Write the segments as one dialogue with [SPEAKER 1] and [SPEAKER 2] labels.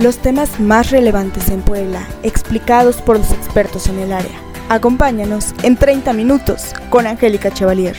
[SPEAKER 1] los temas más relevantes en Puebla, explicados por los expertos en el área. Acompáñanos en 30 minutos con Angélica Chevalier.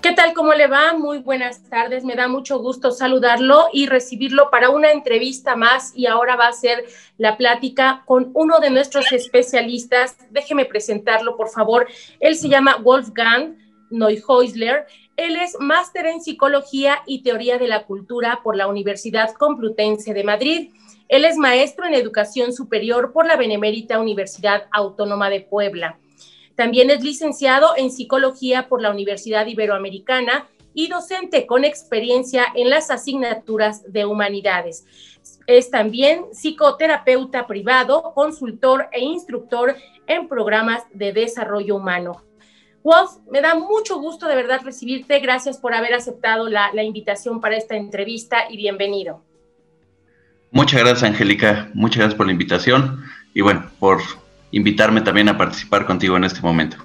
[SPEAKER 2] ¿Qué tal? ¿Cómo le va? Muy buenas tardes. Me da mucho gusto saludarlo y recibirlo para una entrevista más y ahora va a ser la plática con uno de nuestros especialistas. Déjeme presentarlo, por favor. Él se llama Wolfgang Neuhäusler. Él es máster en Psicología y Teoría de la Cultura por la Universidad Complutense de Madrid. Él es maestro en Educación Superior por la Benemérita Universidad Autónoma de Puebla. También es licenciado en Psicología por la Universidad Iberoamericana y docente con experiencia en las asignaturas de humanidades. Es también psicoterapeuta privado, consultor e instructor en programas de desarrollo humano. Wolf, me da mucho gusto de verdad recibirte. Gracias por haber aceptado la, invitación para esta entrevista y bienvenido.
[SPEAKER 3] Muchas gracias, Angélica. Muchas gracias por la invitación y bueno, por invitarme también a participar contigo en este momento.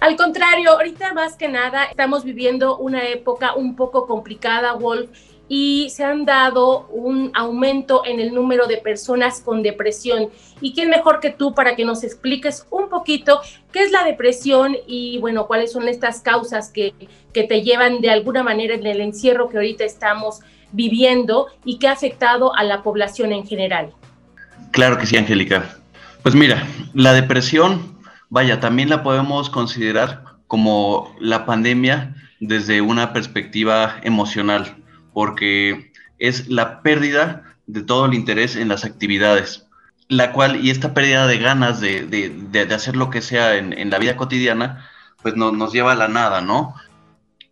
[SPEAKER 2] Al contrario, ahorita más que nada estamos viviendo una época un poco complicada, Wolf, y se han dado un aumento en el número de personas con depresión. ¿Y quién mejor que tú para que nos expliques un poquito qué es la depresión y, bueno, cuáles son estas causas que, que te llevan de alguna manera en el encierro que ahorita estamos viviendo y que ha afectado a la población en general?
[SPEAKER 3] Claro que sí, Angélica. Pues mira, la depresión, vaya, también la podemos considerar como la pandemia desde una perspectiva emocional porque es la pérdida de todo el interés en las actividades, la cual, y esta pérdida de ganas de, de, hacer lo que sea en, la vida cotidiana, pues no, nos lleva a la nada, ¿no?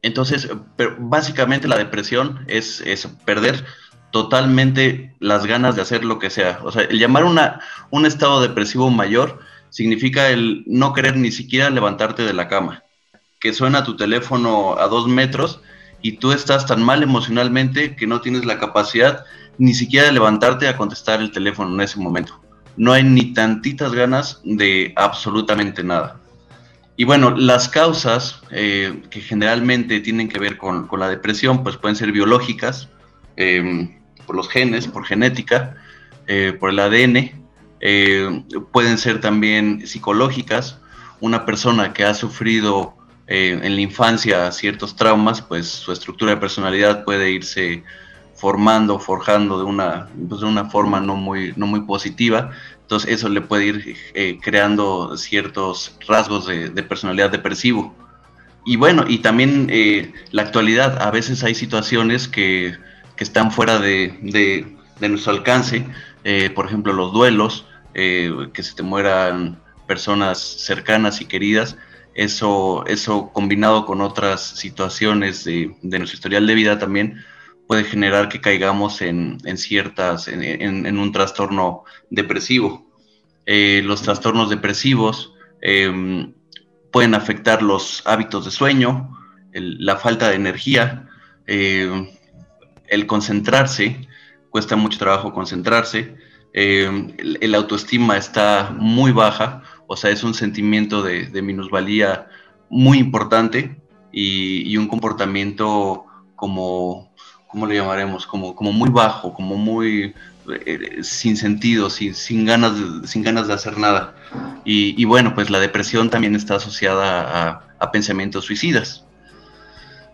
[SPEAKER 3] Entonces, pero básicamente la depresión es, es, perder totalmente las ganas de hacer lo que sea. O sea, el llamar una, un estado depresivo mayor significa el no querer ni siquiera levantarte de la cama, que suena tu teléfono a dos metros y tú estás tan mal emocionalmente que no tienes la capacidad ni siquiera de levantarte a contestar el teléfono en ese momento. No hay ni tantitas ganas de absolutamente nada. Y bueno, las causas eh, que generalmente tienen que ver con, la depresión, pues pueden ser biológicas, eh, por los genes, por genética, eh, por el ADN, pueden ser también psicológicas. Una persona que ha sufrido eh, en la infancia ciertos traumas, pues su estructura de personalidad puede irse formando, forjando de una, pues, de una forma no muy, no muy positiva. Entonces eso le puede ir eh, creando ciertos rasgos de, personalidad depresivo. Y bueno, y también eh, la actualidad, a veces hay situaciones que, que están fuera de, de, de nuestro alcance, por ejemplo los duelos, que se te mueran personas cercanas y queridas, eso, eso combinado con otras situaciones de, nuestro historial de vida también puede generar que caigamos en, ciertas, en, un trastorno depresivo. Eh, los trastornos depresivos em, pueden afectar los hábitos de sueño, la falta de energía, em, el concentrarse, cuesta mucho trabajo concentrarse, em, el, autoestima está muy baja o sea, es un sentimiento de, minusvalía muy importante y, un comportamiento como, ¿cómo le llamaremos? Como, como muy bajo, como muy eh, sin sentido, sin, sin, ganas de, sin ganas de hacer nada. Y, bueno, pues la depresión también está asociada a, pensamientos suicidas.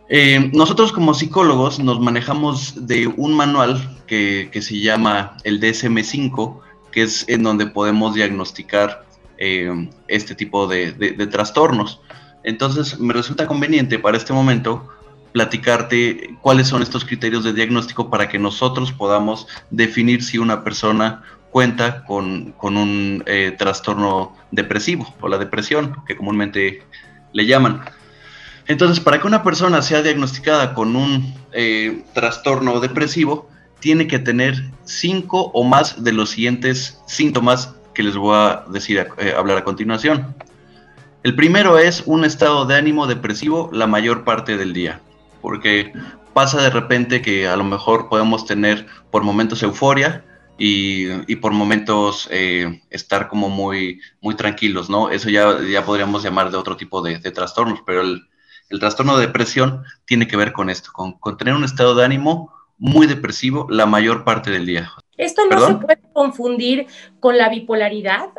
[SPEAKER 3] Eh, nosotros como psicólogos nos manejamos de un manual que, que se llama el DSM5, que es en donde podemos diagnosticar eh, este tipo de, trastornos. Entonces, me resulta conveniente para este momento platicarte cuáles son estos criterios de diagnóstico para que nosotros podamos definir si una persona cuenta con, un eh, trastorno depresivo o la depresión, que comúnmente le llaman. Entonces, para que una persona sea diagnosticada con un eh, trastorno depresivo, tiene que tener cinco o más de los siguientes síntomas que les voy a decir, eh, hablar a continuación. El primero es un estado de ánimo depresivo la mayor parte del día, porque pasa de repente que a lo mejor podemos tener por momentos euforia y, por momentos eh, estar como muy, muy tranquilos, ¿no? Eso ya, ya podríamos llamar de otro tipo de, trastornos, pero el, trastorno de depresión tiene que ver con esto, con tener un estado de ánimo muy depresivo la mayor parte del día.
[SPEAKER 2] ¿Esto no se puede confundir con la bipolaridad?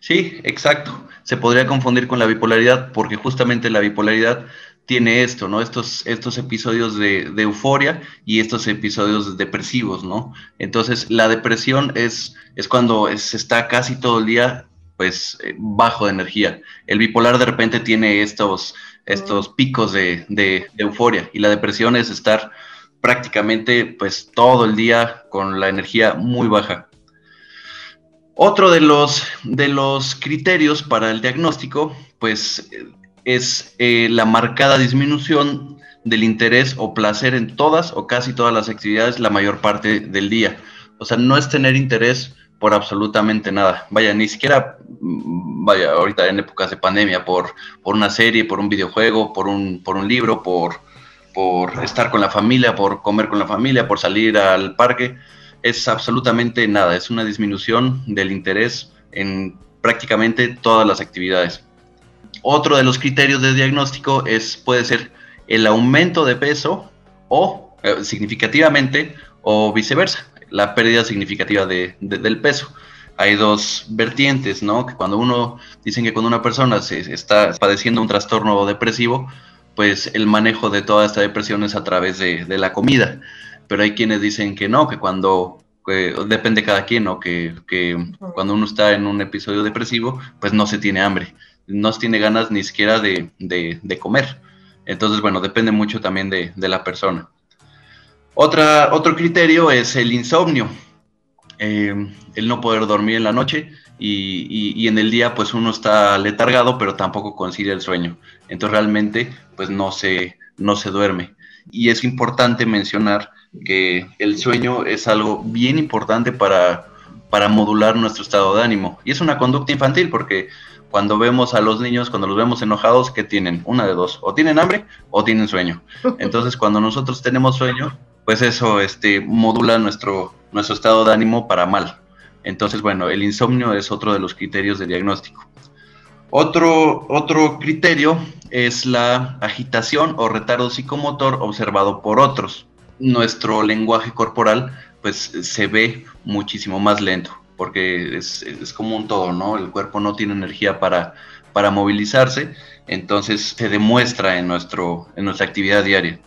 [SPEAKER 3] Sí, exacto. Se podría confundir con la bipolaridad porque justamente la bipolaridad tiene esto, ¿no? Estos, estos episodios de, euforia y estos episodios depresivos, ¿no? Entonces, la depresión es, es cuando se está casi todo el día, pues, eh, bajo de energía. El bipolar de repente tiene estos, estos picos de, de, euforia y la depresión es estar prácticamente, pues, todo el día con la energía muy baja. Otro de los, de los criterios para el diagnóstico, pues es eh, la marcada disminución del interés o placer en todas o casi todas las actividades la mayor parte del día. O sea, no es tener interés por absolutamente nada. Vaya, ni siquiera, mm, vaya, ahorita en épocas de pandemia, por, por una serie, por un videojuego, por un, por un libro, por, por estar con la familia, por comer con la familia, por salir al parque. Es absolutamente nada, es una disminución del interés en prácticamente todas las actividades. Otro de los criterios de diagnóstico es, puede ser el aumento de peso o eh, significativamente o viceversa, la pérdida significativa de, del peso. Hay dos vertientes, ¿no? Que cuando uno, dicen que cuando una persona se está padeciendo un trastorno depresivo, pues el manejo de toda esta depresión es a través de, la comida. Pero hay quienes dicen que no, que cuando depende cada quien, ¿no? Que, que, cuando uno está en un episodio depresivo, pues no se tiene hambre no tiene ganas ni siquiera de, comer. Entonces, bueno, depende mucho también de, la persona. Otra, otro criterio es el insomnio, eh, el no poder dormir en la noche y, en el día pues uno está letargado pero tampoco consigue el sueño. Entonces realmente pues no se, no se duerme. Y es importante mencionar que el sueño es algo bien importante para, para modular nuestro estado de ánimo. Y es una conducta infantil porque cuando vemos a los niños, cuando los vemos enojados, ¿qué tienen? Una de dos, o tienen hambre o tienen sueño. Entonces, cuando nosotros tenemos sueño, pues eso este, modula nuestro, nuestro estado de ánimo para mal. Entonces, bueno, el insomnio es otro de los criterios de diagnóstico. Otro, otro criterio es la agitación o retardo psicomotor observado por otros. Nuestro lenguaje corporal pues se ve muchísimo más lento porque es, como un todo, ¿no? El cuerpo no tiene energía para, para movilizarse, entonces se demuestra en, nuestro, en nuestra actividad diaria.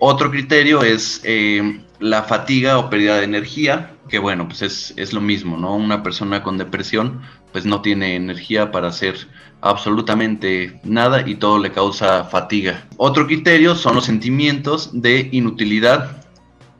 [SPEAKER 3] Otro criterio es eh, la fatiga o pérdida de energía, que bueno, pues es, es, lo mismo, ¿no? Una persona con depresión pues no tiene energía para hacer absolutamente nada y todo le causa fatiga. Otro criterio son los sentimientos de inutilidad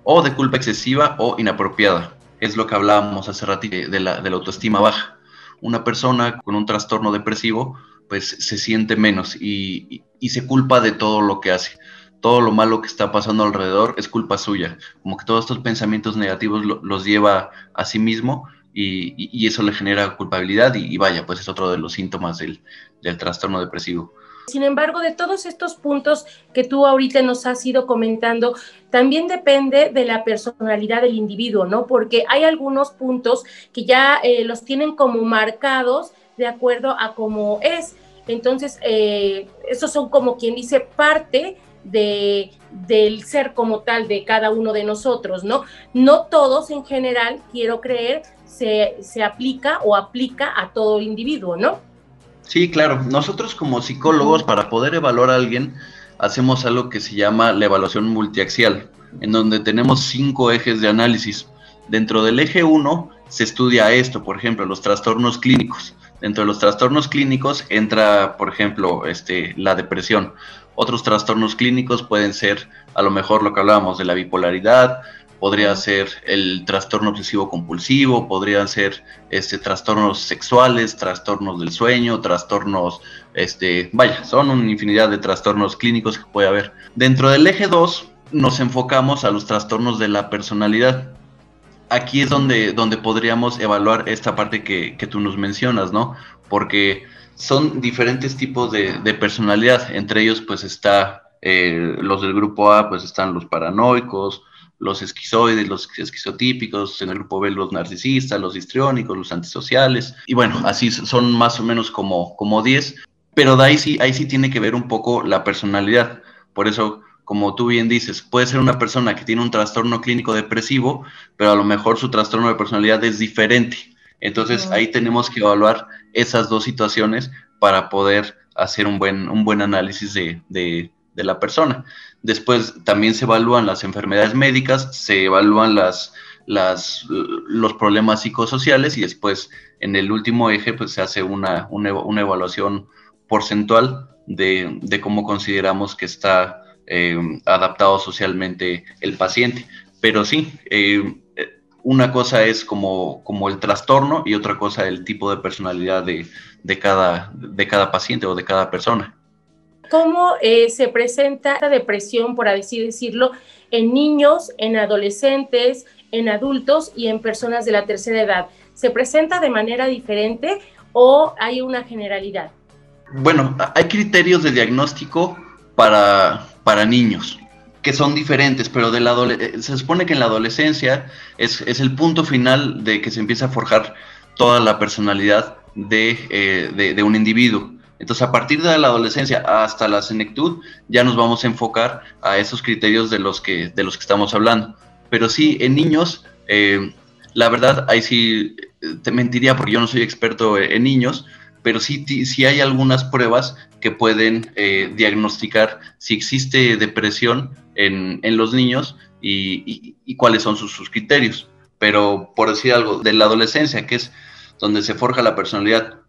[SPEAKER 3] o de culpa excesiva o inapropiada es lo que hablábamos hace rato de la, de la autoestima baja. Una persona con un trastorno depresivo pues se siente menos y, se culpa de todo lo que hace. Todo lo malo que está pasando alrededor es culpa suya. Como que todos estos pensamientos negativos los lleva a sí mismo y, eso le genera culpabilidad y, vaya, pues es otro de los síntomas del, del trastorno depresivo.
[SPEAKER 2] Sin embargo, de todos estos puntos que tú ahorita nos has ido comentando, también depende de la personalidad del individuo, ¿no? Porque hay algunos puntos que ya eh, los tienen como marcados de acuerdo a cómo es. Entonces, eh, esos son como quien dice parte de, del ser como tal de cada uno de nosotros, ¿no? No todos en general, quiero creer, se, se aplica o aplica a todo individuo, ¿no?
[SPEAKER 3] Sí, claro. Nosotros como psicólogos, para poder evaluar a alguien, hacemos algo que se llama la evaluación multiaxial, en donde tenemos cinco ejes de análisis. Dentro del eje 1 se estudia esto, por ejemplo, los trastornos clínicos. Dentro de los trastornos clínicos entra, por ejemplo, este, la depresión. Otros trastornos clínicos pueden ser, a lo mejor, lo que hablábamos de la bipolaridad, podría ser el trastorno obsesivo compulsivo, podrían ser este, trastornos sexuales, trastornos del sueño, trastornos, este, vaya, son una infinidad de trastornos clínicos que puede haber. Dentro del eje 2 nos enfocamos a los trastornos de la personalidad. Aquí es donde, donde podríamos evaluar esta parte que, tú nos mencionas, ¿no? Porque son diferentes tipos de, personalidad. Entre ellos, pues está eh, los del grupo A, pues están los paranoicos, los esquizoides, los esquizotípicos, en el grupo B los narcisistas, los histriónicos, los antisociales, y bueno, así son más o menos como, como 10, pero de ahí sí, ahí sí tiene que ver un poco la personalidad. Por eso, como tú bien dices, puede ser una persona que tiene un trastorno clínico depresivo, pero a lo mejor su trastorno de personalidad es diferente. Entonces ahí tenemos que evaluar esas dos situaciones para poder hacer un buen, un buen análisis de, de, la persona. Después también se evalúan las enfermedades médicas, se evalúan las, las, los problemas psicosociales y después en el último eje pues se hace una, una, evaluación porcentual de, de, cómo consideramos que está eh, adaptado socialmente el paciente. Pero sí, eh, una cosa es como, como el trastorno y otra cosa el tipo de personalidad de, de, cada, de cada paciente o de cada persona.
[SPEAKER 2] ¿Cómo eh, se presenta la depresión, por así decirlo, en niños, en adolescentes, en adultos y en personas de la tercera edad? ¿Se presenta de manera diferente o hay una generalidad?
[SPEAKER 3] Bueno, hay criterios de diagnóstico para, para niños que son diferentes, pero de la eh, se supone que en la adolescencia es, es, el punto final de que se empieza a forjar toda la personalidad de, eh, de, de, un individuo. Entonces, a partir de la adolescencia hasta la senectud, ya nos vamos a enfocar a esos criterios de los que, de los que estamos hablando. Pero sí, en niños, eh, la verdad, ahí sí te mentiría porque yo no soy experto en niños, pero sí, sí hay algunas pruebas que pueden eh, diagnosticar si existe depresión en, en los niños y, y, cuáles son sus, sus, criterios. Pero por decir algo, de la adolescencia, que es donde se forja la personalidad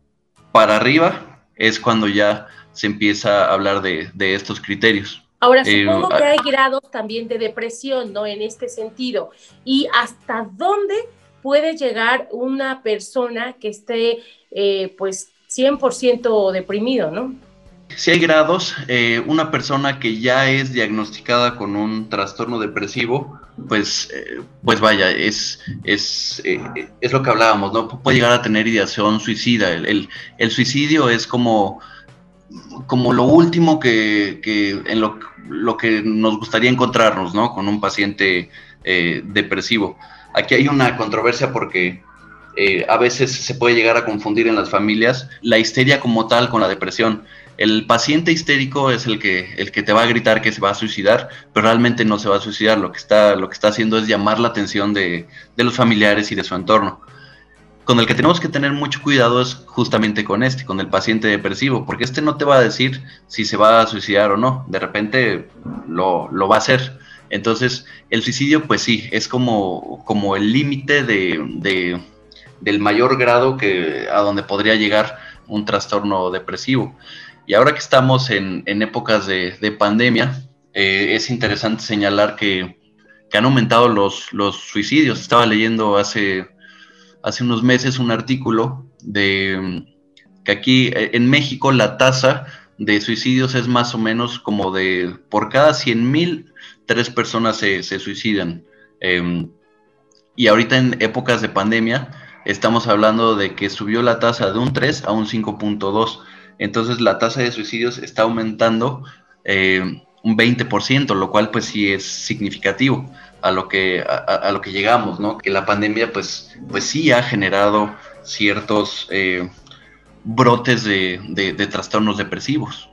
[SPEAKER 3] para arriba, es cuando ya se empieza a hablar de, de estos criterios.
[SPEAKER 2] Ahora, eh, supongo que hay grados también de depresión, ¿no? En este sentido. ¿Y hasta dónde puede llegar una persona que esté, eh, pues, 100% deprimido, ¿no?
[SPEAKER 3] Si hay grados, eh, una persona que ya es diagnosticada con un trastorno depresivo, pues, pues vaya, es, es, es lo que hablábamos, ¿no? Puede llegar a tener ideación suicida. El, el, suicidio es como, como lo último que, que en lo, lo, que nos gustaría encontrarnos, ¿no? Con un paciente eh, depresivo. Aquí hay una controversia porque eh, a veces se puede llegar a confundir en las familias la histeria como tal con la depresión. El paciente histérico es el que, el que te va a gritar que se va a suicidar, pero realmente no se va a suicidar. Lo que está, lo que está haciendo es llamar la atención de, de los familiares y de su entorno con el que tenemos que tener mucho cuidado es justamente con este, con el paciente depresivo, porque este no te va a decir si se va a suicidar o no, de repente lo, lo va a hacer. Entonces, el suicidio, pues sí, es como, como el límite de, de, del mayor grado que, a donde podría llegar un trastorno depresivo. Y ahora que estamos en, épocas de, de pandemia, eh, es interesante señalar que, han aumentado los, suicidios. Estaba leyendo hace hace unos meses un artículo de que aquí eh, en México la tasa de suicidios es más o menos como de por cada 100 mil, tres personas se, suicidan. Em, y ahorita en épocas de pandemia estamos hablando de que subió la tasa de un 3 a un 5.2. Entonces la tasa de suicidios está aumentando eh, un 20%, lo cual pues sí es significativo a lo que, a, lo que llegamos, ¿no? Que la pandemia, pues, pues sí ha generado ciertos eh, brotes de, de, trastornos depresivos.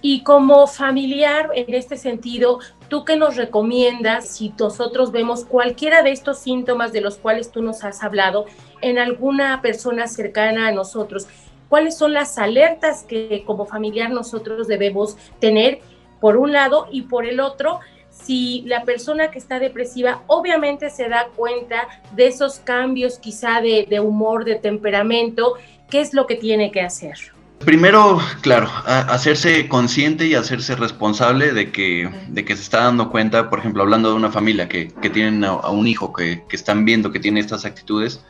[SPEAKER 2] Y como familiar, en este sentido, ¿tú qué nos recomiendas si nosotros vemos cualquiera de estos síntomas de los cuales tú nos has hablado en alguna persona cercana a nosotros? ¿Cuáles son las alertas que como familiar nosotros debemos tener, por un lado, y por el otro, si la persona que está depresiva obviamente se da cuenta de esos cambios quizá de, humor, de temperamento, ¿qué es lo que tiene que hacer?
[SPEAKER 3] Primero, claro, hacerse consciente y hacerse responsable de que, de que se está dando cuenta, por ejemplo, hablando de una familia que, que tienen a, un hijo que, que, están viendo que tiene estas actitudes,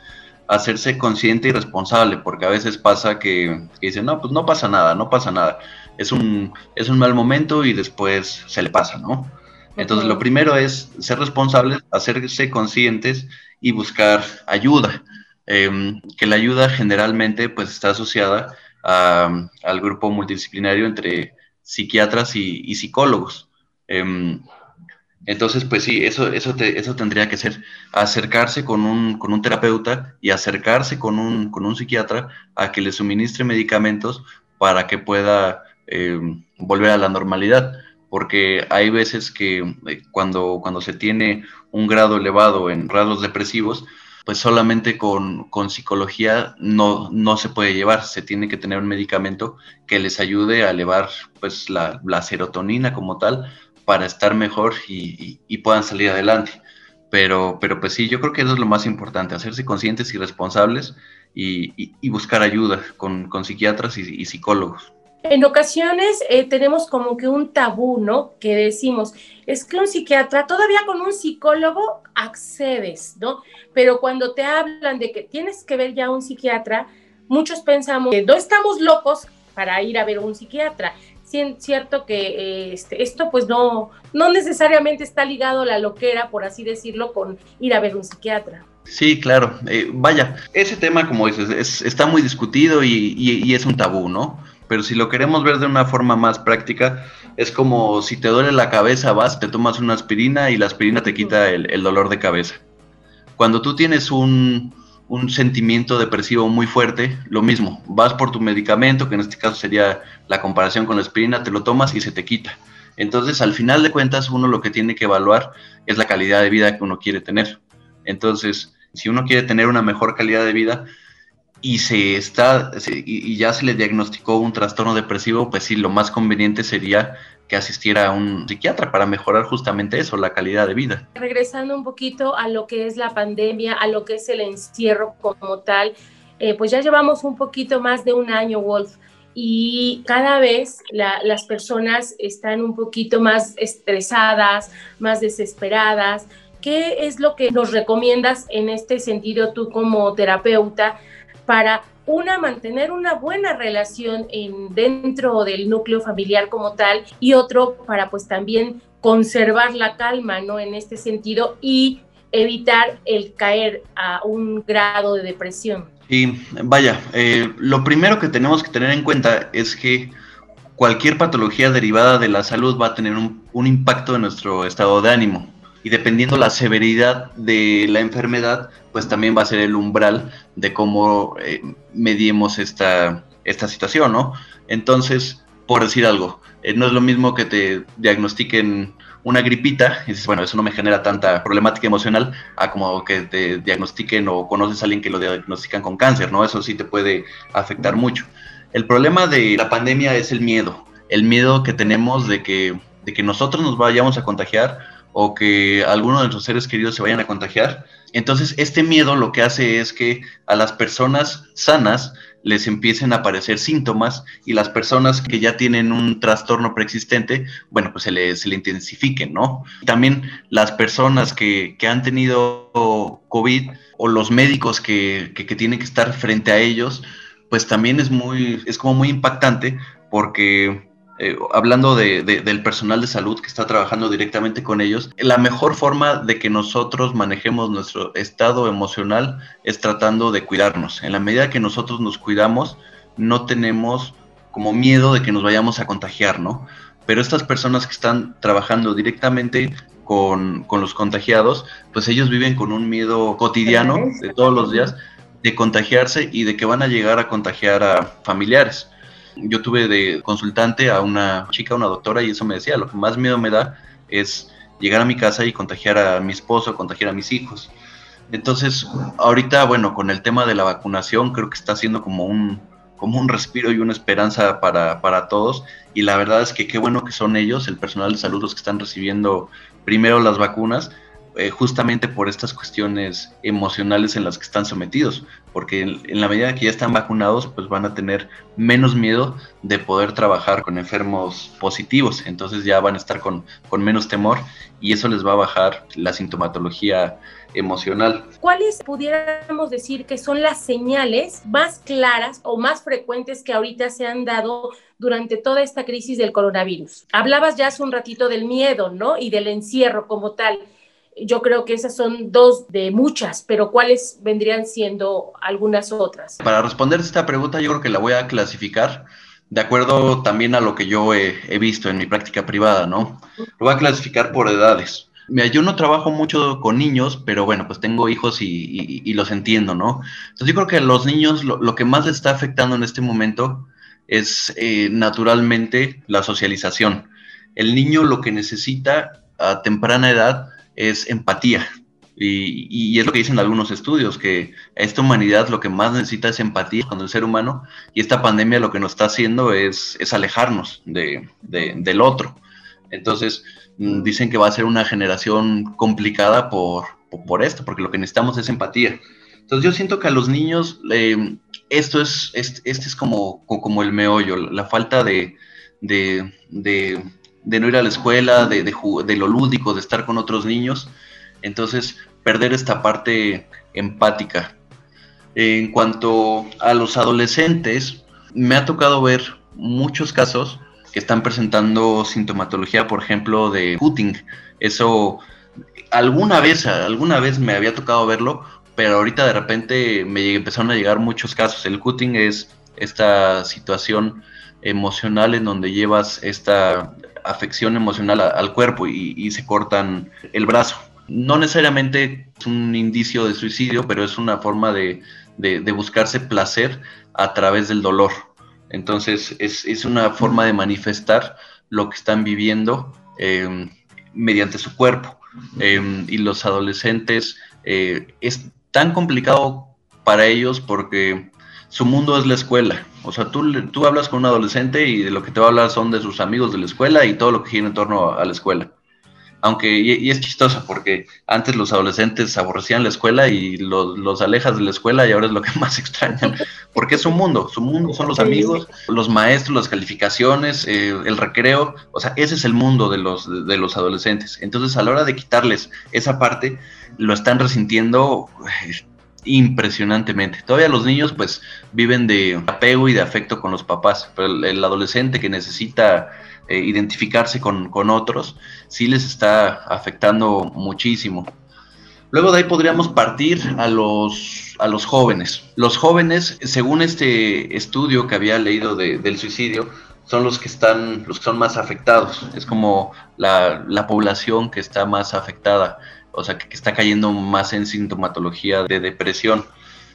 [SPEAKER 3] hacerse consciente y responsable, porque a veces pasa que, que, dicen, no, pues no pasa nada, no pasa nada, es un, es un mal momento y después se le pasa, ¿no? Entonces, lo primero es ser responsables, hacerse conscientes y buscar ayuda. Em, que la ayuda generalmente pues está asociada al grupo multidisciplinario entre psiquiatras y, psicólogos. Em, entonces, pues sí, eso, eso, eso tendría que ser acercarse con un, con un terapeuta y acercarse con un, con un psiquiatra a que le suministre medicamentos para que pueda em, volver a la normalidad. Porque hay veces que eh, cuando, cuando se tiene un grado elevado en rasgos depresivos, pues solamente con, psicología no, no, se puede llevar, se tiene que tener un medicamento que les ayude a elevar pues la, serotonina como tal para estar mejor y, puedan salir adelante. Pero, pero pues sí, yo creo que eso es lo más importante, hacerse conscientes y responsables y, buscar ayuda con, psiquiatras y psicólogos.
[SPEAKER 2] En ocasiones eh, tenemos como que un tabú, ¿no? Que decimos, es que un psiquiatra, todavía con un psicólogo accedes, ¿no? Pero cuando te hablan de que tienes que ver ya un psiquiatra, muchos pensamos que no estamos locos para ir a ver un psiquiatra. Cierto que eh, este, esto pues no, no necesariamente está ligado a la loquera, por así decirlo, con ir a ver un psiquiatra.
[SPEAKER 3] Sí, claro. Eh, vaya, ese tema, como dices, está muy discutido y es un tabú, ¿no? pero si lo queremos ver de una forma más práctica, es como si te duele la cabeza, vas, te tomas una aspirina y la aspirina te quita el, dolor de cabeza. Cuando tú tienes un, sentimiento depresivo muy fuerte, lo mismo, vas por tu medicamento, que en este caso sería la comparación con la aspirina, te lo tomas y se te quita. Entonces, al final de cuentas, uno lo que tiene que evaluar es la calidad de vida que uno quiere tener. Entonces, si uno quiere tener una mejor calidad de vida, y se está y, ya se le diagnosticó un trastorno depresivo, pues sí, lo más conveniente sería que asistiera a un psiquiatra para mejorar justamente eso, la calidad de vida.
[SPEAKER 2] Regresando un poquito a lo que es la pandemia, a lo que es el encierro como tal, eh, pues ya llevamos un poquito más de un año, Wolf, y cada vez las personas están un poquito más estresadas, más desesperadas. ¿Qué es lo que nos recomiendas en este sentido tú como terapeuta? para una mantener una buena relación en, dentro del núcleo familiar como tal y otro para pues también conservar la calma, ¿no? En este sentido y evitar el caer a un grado de depresión.
[SPEAKER 3] Y vaya, eh, lo primero que tenemos que tener en cuenta es que cualquier patología derivada de la salud va a tener un, un impacto en nuestro estado de ánimo y dependiendo la severidad de la enfermedad, pues también va a ser el umbral de cómo eh, medimos esta, esta situación, ¿no? Entonces, por decir algo, eh, no es lo mismo que te diagnostiquen una gripita, y dices, bueno, eso no me genera tanta problemática emocional, a como que te diagnostiquen o conoces a alguien que lo diagnostican con cáncer, ¿no? Eso sí te puede afectar mucho. El problema de la pandemia es el miedo, el miedo que tenemos de que, de que nosotros nos vayamos a contagiar o que alguno de nuestros seres queridos se vayan a contagiar. Entonces, este miedo lo que hace es que a las personas sanas les empiecen a aparecer síntomas y las personas que ya tienen un trastorno preexistente, bueno, pues se le, se le intensifiquen, ¿no? También las personas que, que han tenido COVID o los médicos que, que, que tienen que estar frente a ellos, pues también es muy, es como muy impactante porque eh, hablando de, del personal de salud que está trabajando directamente con ellos, la mejor forma de que nosotros manejemos nuestro estado emocional es tratando de cuidarnos. En la medida que nosotros nos cuidamos, no tenemos como miedo de que nos vayamos a contagiar, ¿no? Pero estas personas que están trabajando directamente con, con los contagiados, pues ellos viven con un miedo cotidiano de todos los días de contagiarse y de que van a llegar a contagiar a familiares. Yo tuve de consultante a una chica, una doctora, y eso me decía, lo que más miedo me da es llegar a mi casa y contagiar a mi esposo, contagiar a mis hijos. Entonces, ahorita, bueno, con el tema de la vacunación, creo que está siendo como un, como un respiro y una esperanza para, para todos. Y la verdad es que qué bueno que son ellos, el personal de salud, los que están recibiendo primero las vacunas, eh, justamente por estas cuestiones emocionales en las que están sometidos, porque en, la medida que ya están vacunados, pues van a tener menos miedo de poder trabajar con enfermos positivos, entonces ya van a estar con, con menos temor y eso les va a bajar la sintomatología emocional.
[SPEAKER 2] ¿Cuáles pudiéramos decir que son las señales más claras o más frecuentes que ahorita se han dado durante toda esta crisis del coronavirus? Hablabas ya hace un ratito del miedo, ¿no? Y del encierro como tal yo creo que esas son dos de muchas, pero ¿cuáles vendrían siendo algunas otras?
[SPEAKER 3] Para responder esta pregunta, yo creo que la voy a clasificar de acuerdo también a lo que yo he, visto en mi práctica privada, ¿no? Lo voy a clasificar por edades. Mira, yo no trabajo mucho con niños, pero bueno, pues tengo hijos y, los entiendo, ¿no? Entonces yo creo que a los niños lo, que más les está afectando en este momento es eh, naturalmente la socialización el niño lo que necesita a temprana edad es empatía. Y, es lo que dicen algunos estudios, que esta humanidad lo que más necesita es empatía con el ser humano y esta pandemia lo que nos está haciendo es, es alejarnos de, del otro. Entonces, mm, dicen que va a ser una generación complicada por, por, esto, porque lo que necesitamos es empatía. Entonces, yo siento que a los niños eh, esto es, este, es como, como el meollo, la falta de, no ir a la escuela, de, de, lo lúdico, de estar con otros niños. Entonces, perder esta parte empática. En cuanto a los adolescentes, me ha tocado ver muchos casos que están presentando sintomatología, por ejemplo, de cutting. Eso alguna vez, alguna vez me había tocado verlo, pero ahorita de repente me empezaron a llegar muchos casos. El cutting es esta situación emocional en donde llevas esta afección emocional al cuerpo y, se cortan el brazo. No necesariamente es un indicio de suicidio, pero es una forma de, buscarse placer a través del dolor. Entonces es, una forma de manifestar lo que están viviendo em, mediante su cuerpo. Em, y los adolescentes eh, es tan complicado para ellos porque su mundo es la escuela. O sea, tú, tú hablas con un adolescente y de lo que te va a hablar son de sus amigos de la escuela y todo lo que gira en torno a, la escuela. Aunque, y, es chistoso porque antes los adolescentes aborrecían la escuela y los, alejas de la escuela y ahora es lo que más extrañan. Porque es su mundo, su mundo son los amigos, los maestros, las calificaciones, eh, el recreo. O sea, ese es el mundo de los, de los adolescentes. Entonces, a la hora de quitarles esa parte, lo están resintiendo impresionantemente. Todavía los niños pues viven de apego y de afecto con los papás, pero el, adolescente que necesita eh, identificarse con, otros, sí les está afectando muchísimo. Luego de ahí podríamos partir a los, a los jóvenes. Los jóvenes, según este estudio que había leído del suicidio, son los que están, los que son más afectados. Es como la, la población que está más afectada o sea, que, está cayendo más en sintomatología de depresión.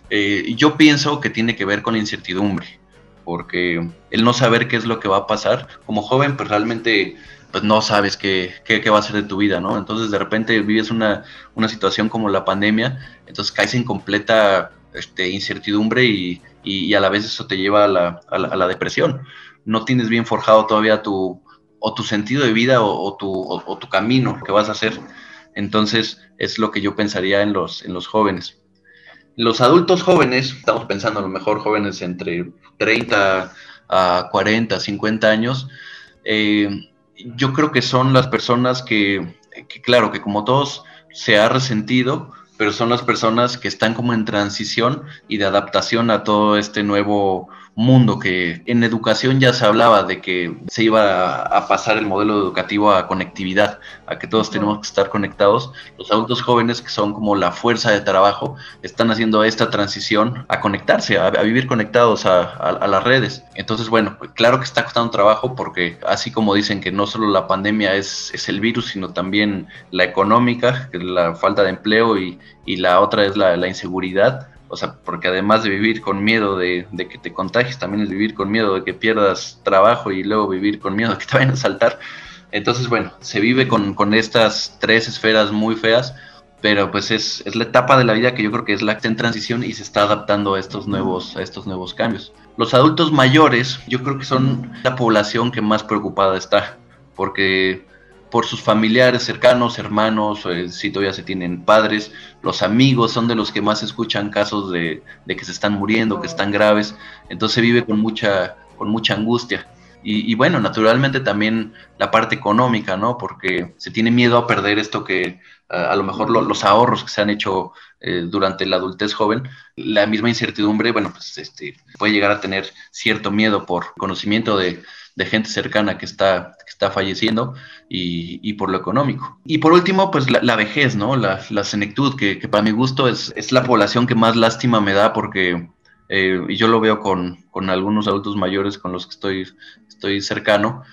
[SPEAKER 3] Eh, yo pienso que tiene que ver con la incertidumbre, porque el no saber qué es lo que va a pasar, como joven, pues realmente pues no sabes qué, qué, va a ser de tu vida, ¿no? Entonces de repente vives una, una situación como la pandemia, entonces caes en completa este, incertidumbre y, y, a la vez eso te lleva a la, a la, depresión. No tienes bien forjado todavía tu, o tu sentido de vida o, tu, o, tu camino que vas a hacer. Entonces, es lo que yo pensaría en los, en los jóvenes. Los adultos jóvenes, estamos pensando a lo mejor jóvenes entre 30 a 40, 50 años, eh, yo creo que son las personas que, que, claro, que como todos se ha resentido, pero son las personas que están como en transición y de adaptación a todo este nuevo mundo que en educación ya se hablaba de que se iba a, pasar el modelo educativo a conectividad, a que todos tenemos que estar conectados. Los adultos jóvenes, que son como la fuerza de trabajo, están haciendo esta transición a conectarse, a, vivir conectados a, las redes. Entonces, bueno, claro que está costando trabajo porque así como dicen que no solo la pandemia es, es el virus, sino también la económica, la falta de empleo y, y la otra es la, la inseguridad o sea, porque además de vivir con miedo de, que te contagies, también es vivir con miedo de que pierdas trabajo y luego vivir con miedo de que te vayan a saltar. Entonces, bueno, se vive con, estas tres esferas muy feas, pero pues es, la etapa de la vida que yo creo que es la que en transición y se está adaptando a estos nuevos, a estos nuevos cambios. Los adultos mayores, yo creo que son la población que más preocupada está, porque por sus familiares cercanos, hermanos, si todavía se tienen padres, los amigos son de los que más escuchan casos de, que se están muriendo, que están graves, entonces vive con mucha, con mucha angustia. Y, bueno, naturalmente también la parte económica, ¿no? Porque se tiene miedo a perder esto que a lo mejor los ahorros que se han hecho eh, durante la adultez joven, la misma incertidumbre, bueno, pues este, puede llegar a tener cierto miedo por conocimiento de, de gente cercana que está, que está falleciendo y, y, por lo económico. Y por último, pues la, vejez, ¿no? La, la senectud, que, que, para mi gusto es, es, la población que más lástima me da porque, eh, y yo lo veo con, con, algunos adultos mayores con los que estoy, estoy cercano,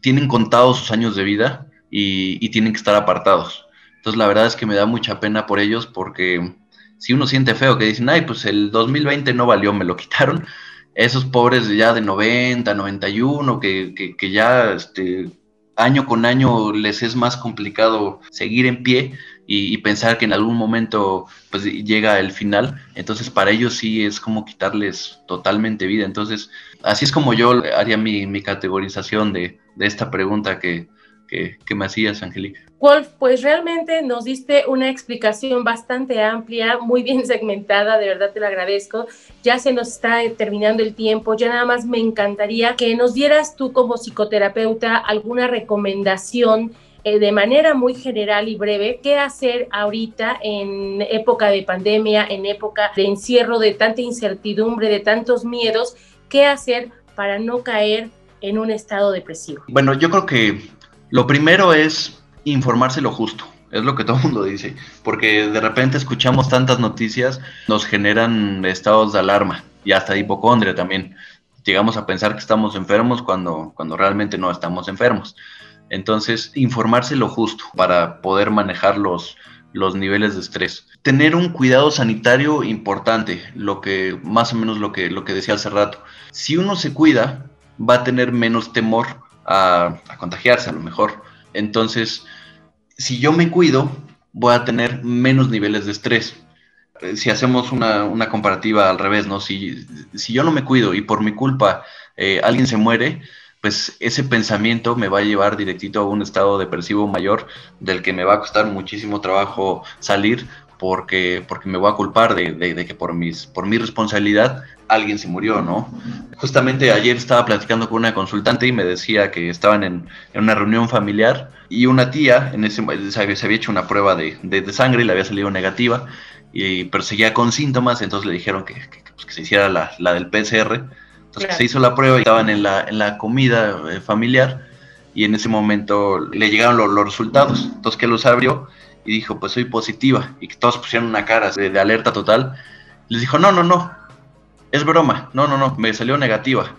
[SPEAKER 3] tienen contados sus años de vida y, tienen que estar apartados. Entonces la verdad es que me da mucha pena por ellos porque si uno siente feo que dicen, ay, pues el 2020 no valió, me lo quitaron, esos pobres ya de 90, 91, que, que, que ya este, año con año les es más complicado seguir en pie y, pensar que en algún momento pues llega el final. Entonces para ellos sí es como quitarles totalmente vida. Entonces así es como yo haría mi, mi categorización de, de esta pregunta que, que, me hacías, Angélica.
[SPEAKER 2] Wolf, pues realmente nos diste una explicación bastante amplia, muy bien segmentada, de verdad te lo agradezco. Ya se nos está terminando el tiempo, ya nada más me encantaría que nos dieras tú como psicoterapeuta alguna recomendación eh, de manera muy general y breve, qué hacer ahorita en época de pandemia, en época de encierro, de tanta incertidumbre, de tantos miedos, qué hacer para no caer en un estado depresivo.
[SPEAKER 3] Bueno, yo creo que lo primero es informarse lo justo, es lo que todo el mundo dice, porque de repente escuchamos tantas noticias, nos generan estados de alarma y hasta hipocondria también. Llegamos a pensar que estamos enfermos cuando, cuando realmente no estamos enfermos. Entonces, informarse lo justo para poder manejar los, los niveles de estrés. Tener un cuidado sanitario importante, lo que más o menos lo que, lo que decía hace rato. Si uno se cuida, va a tener menos temor a, contagiarse a lo mejor. Entonces, si yo me cuido, voy a tener menos niveles de estrés. Eh, si hacemos una, comparativa al revés, ¿no? Si, si, yo no me cuido y por mi culpa eh, alguien se muere, pues ese pensamiento me va a llevar directito a un estado depresivo mayor del que me va a costar muchísimo trabajo salir porque, porque me voy a culpar de, de, que por, mis, por mi responsabilidad alguien se murió, ¿no? Justamente ayer estaba platicando con una consultante y me decía que estaban en, en una reunión familiar y una tía en ese, se, había, hecho una prueba de, de, sangre y le había salido negativa, y, pero seguía con síntomas, entonces le dijeron que, que, se hiciera la, la, del PCR. Entonces se hizo la prueba y estaban en la, en la comida eh, familiar y en ese momento le llegaron los, los resultados. Entonces que los abrió y dijo, pues soy positiva. Y que todos pusieron una cara de, de alerta total. Les dijo, no, no, no, es broma, no, no, no, me salió negativa.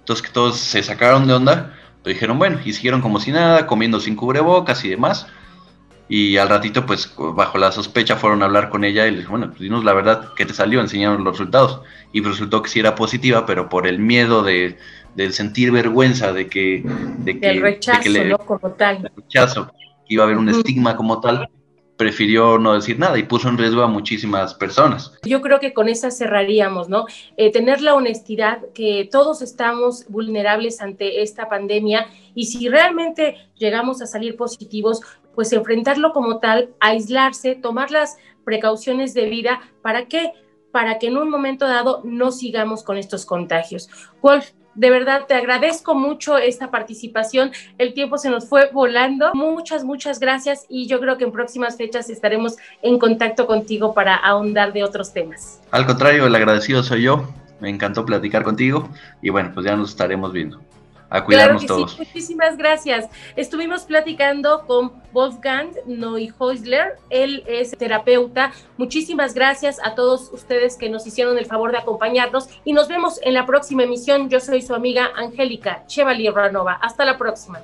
[SPEAKER 3] Entonces que todos se sacaron de onda, pero dijeron, bueno, y siguieron como si nada, comiendo sin cubrebocas y demás. Y al ratito, pues bajo la sospecha fueron a hablar con ella y le dijeron, bueno, pues dinos la verdad, ¿qué te salió? Enseñaron los resultados. Y resultó que sí era positiva, pero por el miedo de, sentir vergüenza de que...
[SPEAKER 2] De que el rechazo, ¿no? Como tal.
[SPEAKER 3] El rechazo, iba a haber un estigma como tal, prefirió no decir nada y puso en riesgo a muchísimas personas.
[SPEAKER 2] Yo creo que con esa cerraríamos, ¿no? Eh, tener la honestidad que todos estamos vulnerables ante esta pandemia y si realmente llegamos a salir positivos, pues enfrentarlo como tal, aislarse, tomar las precauciones de vida, ¿para qué? Para que en un momento dado no sigamos con estos contagios. Wolf, de verdad, te agradezco mucho esta participación. El tiempo se nos fue volando. Muchas, muchas gracias y yo creo que en próximas fechas estaremos en contacto contigo para ahondar de otros temas.
[SPEAKER 3] Al contrario, el agradecido soy yo. Me encantó platicar contigo y bueno, pues ya nos estaremos viendo a cuidarnos todos.
[SPEAKER 2] Muchísimas gracias. Estuvimos platicando con Wolfgang Neuhäusler, él es terapeuta. Muchísimas gracias a todos ustedes que nos hicieron el favor de acompañarnos y nos vemos en la próxima emisión. Yo soy su amiga Angélica Chevalier Ranova. Hasta la próxima.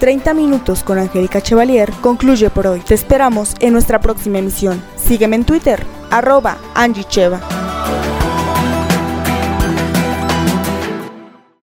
[SPEAKER 1] 30 minutos con Angélica Chevalier concluye por hoy. Te esperamos en nuestra próxima emisión. Sígueme en Twitter, arroba Angie Cheva.